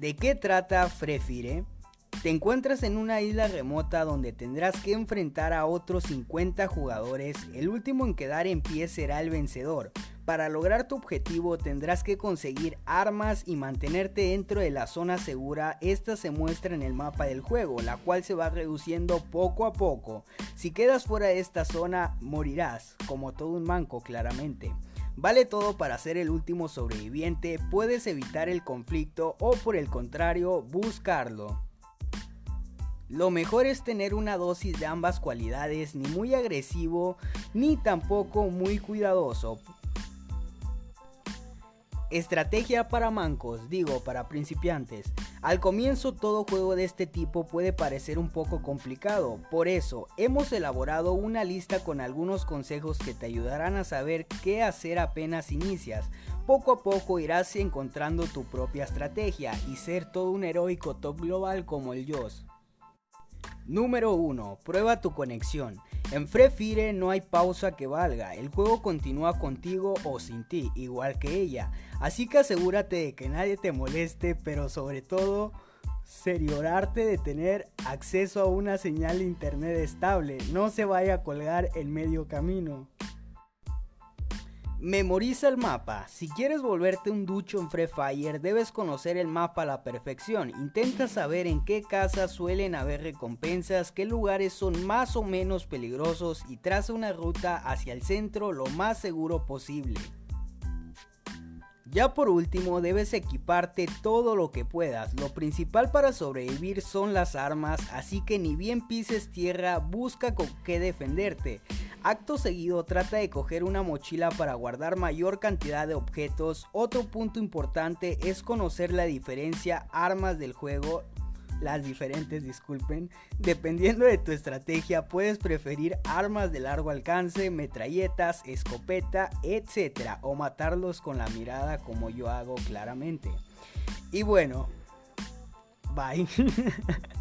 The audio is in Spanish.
¿De qué trata Frefire? Te encuentras en una isla remota donde tendrás que enfrentar a otros 50 jugadores, el último en quedar en pie será el vencedor. Para lograr tu objetivo tendrás que conseguir armas y mantenerte dentro de la zona segura, esta se muestra en el mapa del juego, la cual se va reduciendo poco a poco. Si quedas fuera de esta zona morirás, como todo un manco claramente. Vale todo para ser el último sobreviviente, puedes evitar el conflicto o por el contrario buscarlo. Lo mejor es tener una dosis de ambas cualidades, ni muy agresivo, ni tampoco muy cuidadoso. Estrategia para mancos, digo, para principiantes. Al comienzo todo juego de este tipo puede parecer un poco complicado, por eso hemos elaborado una lista con algunos consejos que te ayudarán a saber qué hacer apenas inicias. Poco a poco irás encontrando tu propia estrategia y ser todo un heroico top global como el Joss. Número 1. Prueba tu conexión. En Free Fire no hay pausa que valga, el juego continúa contigo o sin ti, igual que ella. Así que asegúrate de que nadie te moleste, pero sobre todo, seriorarte de tener acceso a una señal de internet estable. No se vaya a colgar en medio camino. Memoriza el mapa. Si quieres volverte un ducho en Free Fire, debes conocer el mapa a la perfección. Intenta saber en qué casas suelen haber recompensas, qué lugares son más o menos peligrosos y traza una ruta hacia el centro lo más seguro posible. Ya por último, debes equiparte todo lo que puedas. Lo principal para sobrevivir son las armas, así que ni bien pises tierra, busca con qué defenderte. Acto seguido trata de coger una mochila para guardar mayor cantidad de objetos. Otro punto importante es conocer la diferencia armas del juego las diferentes, disculpen. Dependiendo de tu estrategia, puedes preferir armas de largo alcance, metralletas, escopeta, etc. O matarlos con la mirada como yo hago claramente. Y bueno, bye.